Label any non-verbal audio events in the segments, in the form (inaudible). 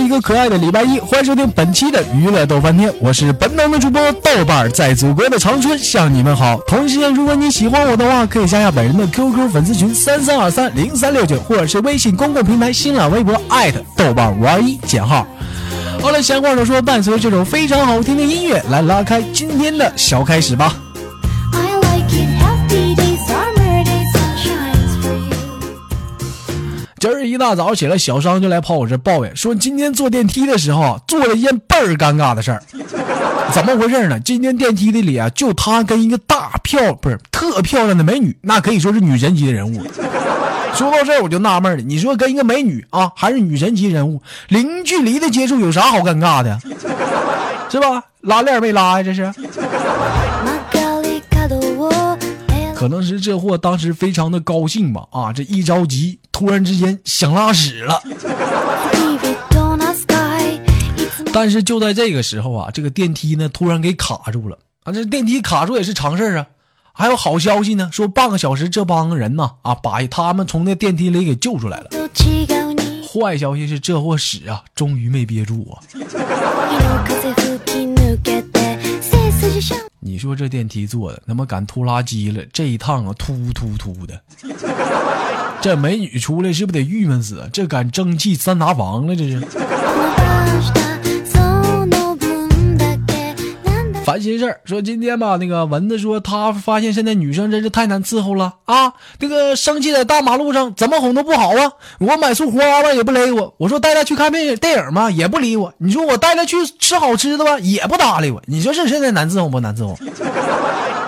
一个可爱的礼拜一，欢迎收听本期的娱乐逗翻天，我是本档的主播豆瓣，在祖国的长春向你们好。同时间，如果你喜欢我的话，可以加下本人的 QQ 粉丝群三三二三零三六九，或者是微信公共平台新浪微博艾特豆瓣五二一减号。好了，闲话少说，伴随这首非常好听的音乐，来拉开今天的小开始吧。今儿一大早起来，小商就来跑我这抱怨，说今天坐电梯的时候啊，做了一件倍儿尴尬的事儿。怎么回事呢？今天电梯的里啊，就他跟一个大漂不是特漂亮的美女，那可以说是女神级的人物。说到这儿我就纳闷了，你说跟一个美女啊，还是女神级人物，零距离的接触有啥好尴尬的？是吧？拉链没拉呀？这是。可能是这货当时非常的高兴吧，啊，这一着急，突然之间想拉屎了。但是就在这个时候啊，这个电梯呢突然给卡住了啊！这电梯卡住也是常事啊。还有好消息呢，说半个小时这帮人呢啊，把他们从那电梯里给救出来了。坏消息是这货屎啊，终于没憋住啊。你说这电梯坐的，他妈赶拖拉机了，这一趟啊突突突的。这美女出来是不是得郁闷死？这敢蒸汽三拿房了，这是。烦心事儿，说今天吧，那个蚊子说他发现现在女生真是太难伺候了啊！这个生气在大马路上，怎么哄都不好啊！我买束花吧也不勒我，我说带她去看电影电影嘛也不理我，你说我带她去吃好吃的吧也不搭理我，你说这现在难伺候不难伺候？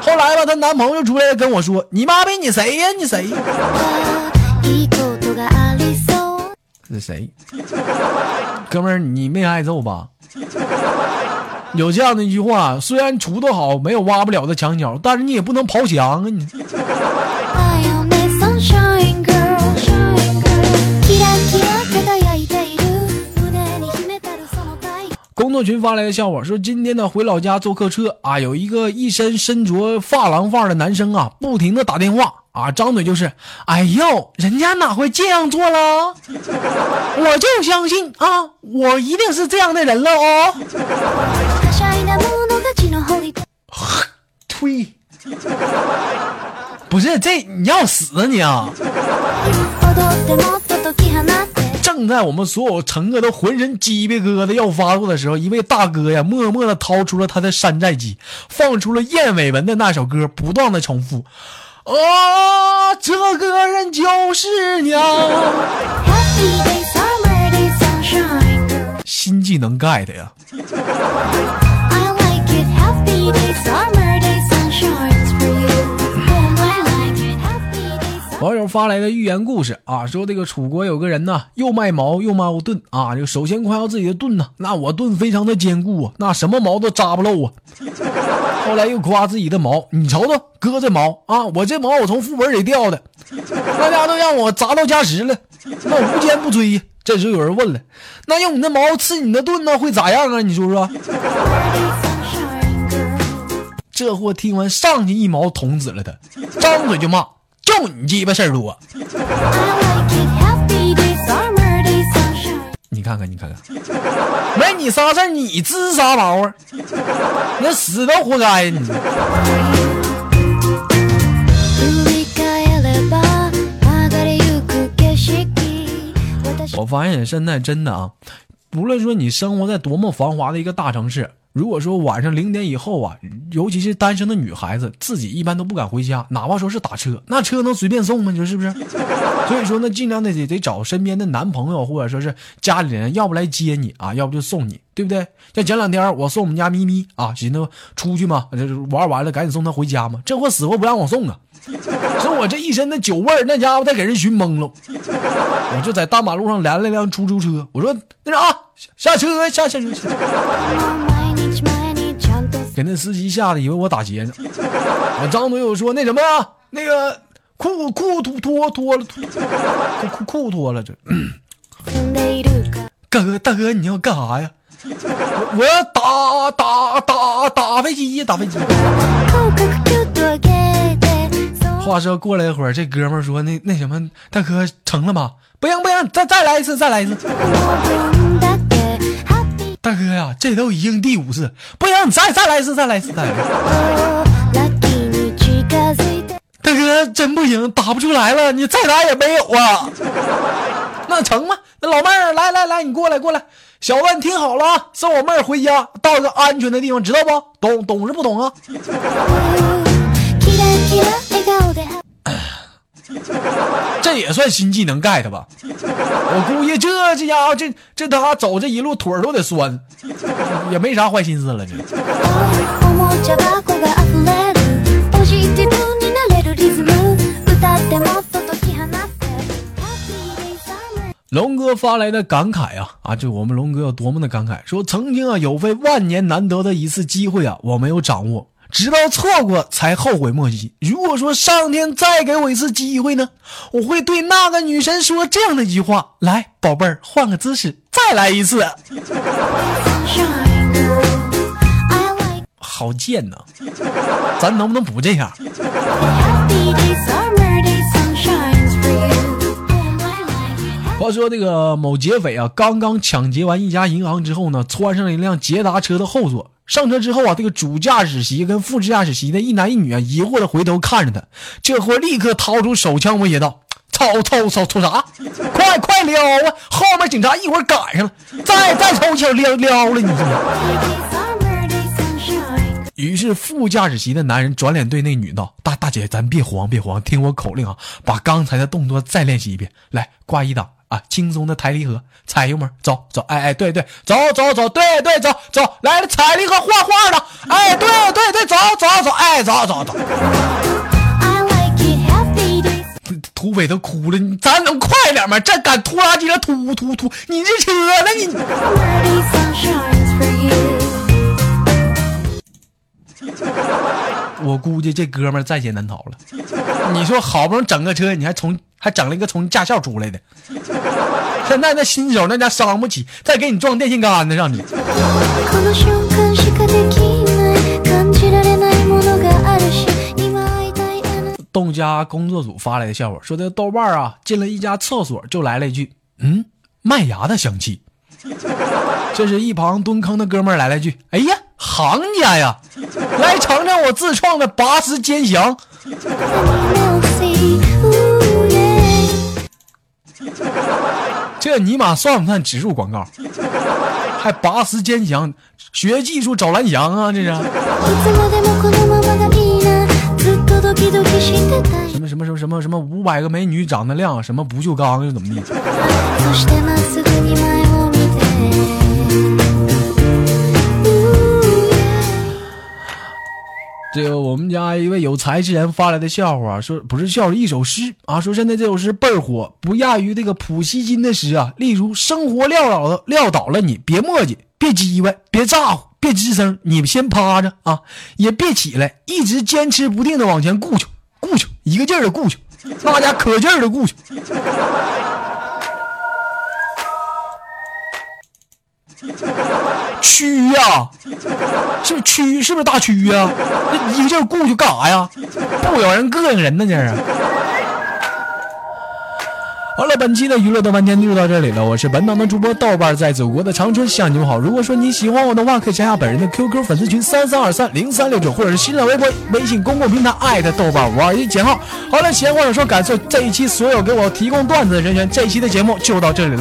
后来吧，她男朋友出来跟我说：“你妈逼你谁呀？你谁？”是谁？哥们儿，你没挨揍吧？有这样的一句话，虽然锄头好，没有挖不了的墙角，但是你也不能刨墙啊！你。(laughs) 工作群发来的笑话说，今天呢回老家坐客车啊，有一个一身身着发廊范儿的男生啊，不停的打电话啊，张嘴就是，哎呦，人家哪会这样做了？我就相信啊，我一定是这样的人了哦。(laughs) 呸！不是这你要死啊你啊！正在我们所有乘客都浑身鸡皮疙瘩要发作的时候，一位大哥呀，默默的掏出了他的山寨机，放出了燕尾纹的那首歌，不断的重复：“啊，这个人就是娘。”新技能 get 呀！网友发来的寓言故事啊，说这个楚国有个人呢，又卖矛又卖盾啊。这个首先夸耀自己的盾呢，那我盾非常的坚固啊，那什么矛都扎不漏啊。后来又夸自己的毛，你瞅瞅哥这毛啊，我这毛我从副本里掉的，(laughs) 大家都让我砸到加时了，那无坚不摧。这时候有人问了，那用你的毛刺你的盾呢，会咋样啊？你说说。这货听完上去一矛捅死了他，张嘴就骂。就你鸡巴事儿多！你看看你看看。没你啥事你知啥毛啊？那死都活该你。我发现现在真的啊无论说你生活在多么繁华的一个大城市如果说晚上零点以后啊，尤其是单身的女孩子，自己一般都不敢回家，哪怕说是打车，那车能随便送吗？你说是不是？(laughs) 所以说呢，尽量的得得找身边的男朋友，或者说是家里人，要不来接你啊，要不就送你，对不对？像前两天我送我们家咪咪啊，寻思出去嘛，玩完了赶紧送她回家嘛，这货死活不让我送啊，说我这一身的酒味儿，那家伙再给人熏懵了。我就在大马路上拦了辆出租车，我说那啥，下车下下车。给那司机吓得以为我打劫呢，我张嘴我说那什么呀，那个裤裤脱脱脱了，裤裤脱了这。大哥大哥你要干啥呀？我我要打打打打飞机打飞机。话说过了一会儿，这哥们说那那什么大哥成了吗？不行不行，再再来一次再来一次。大哥呀，这都已经第五次，不行，你再再来一次，再来一次，再来。大哥真不行，打不出来了，你再打也没有啊。那成吗？那老妹儿，来来来，你过来过来。小万听好了啊，送我妹儿回家，到个安全的地方，知道不？懂懂是不懂啊？(laughs) (laughs) 这也算新技能 get 吧？我估计这这家伙这这他走这一路腿都得酸，也没啥坏心思了。这。龙哥发来的感慨啊啊！就我们龙哥有多么的感慨，说曾经啊有位万年难得的一次机会啊，我没有掌握。直到错过才后悔莫及。如果说上天再给我一次机会呢，我会对那个女神说这样的一句话：“来，宝贝儿，换个姿势，再来一次。”好贱呐！咱能不能不这样？话说这个某劫匪啊，刚刚抢劫完一家银行之后呢，窜上了一辆捷达车的后座。上车之后啊，这个主驾驶席跟副驾驶席的一男一女啊，疑惑的回头看着他。这货立刻掏出手枪威胁道：“操操操操啥？快快撩啊！后面警察一会儿赶上了，再再抽枪撩撩了你！”于是副驾驶席的男人转脸对那女道：“大大姐，咱别慌别慌，听我口令啊，把刚才的动作再练习一遍。来，挂一档。”啊，轻松的抬离合，踩油门，走走，哎哎，对对，走走走，对对，走走，来了，踩离合，画画的，哎，对对对，走走走，哎，走走走。土匪都哭了，你咱能快点吗？这敢拖拉机了，突突突，你这车呢？你。我估计这哥们在劫难逃了。你说好不容易整个车，你还从还整了一个从驾校出来的，(laughs) 现在那新手那家伤不起，再给你撞电线杆子上你。动家工作组发来的笑话，说这豆瓣啊进了一家厕所就来了一句：“嗯，麦芽的香气。(laughs) ”这是一旁蹲坑的哥们来了一句：“哎呀，行家呀，来尝尝我自创的拔丝煎翔。” (laughs) 这尼玛算不算植入广告？还拔丝坚强，学技术找蓝翔啊！这是什么什么什么什么什么五百个美女长得亮，什么不锈钢又怎么地？这个我们家一位有才之人发来的笑话，说不是笑话，一首诗啊，说现在这首诗倍儿火，不亚于这个普希金的诗啊。例如，生活撂倒了撂倒了你，别磨叽，别叽歪，别咋呼，别吱声，你们先趴着啊，也别起来，一直坚持不定的往前顾去，顾去，一个劲儿的顾去，(laughs) 大家可劲儿的顾去。蛆呀，是蛆，是不是大蛆呀？那一个劲儿顾去干啥呀？不咬人膈应人呢，这是。好了，本期的娱乐豆瓣天就到这里了。我是本档的主播豆瓣，在祖国的长春向你们好。如果说你喜欢我的话，可以加下本人的 QQ 粉丝群三三二三零三六九，或者是新浪微博、微信公共平台艾特豆瓣五二一减号。好了，闲话少说，感谢这一期所有给我提供段子的人员。这一期的节目就到这里了。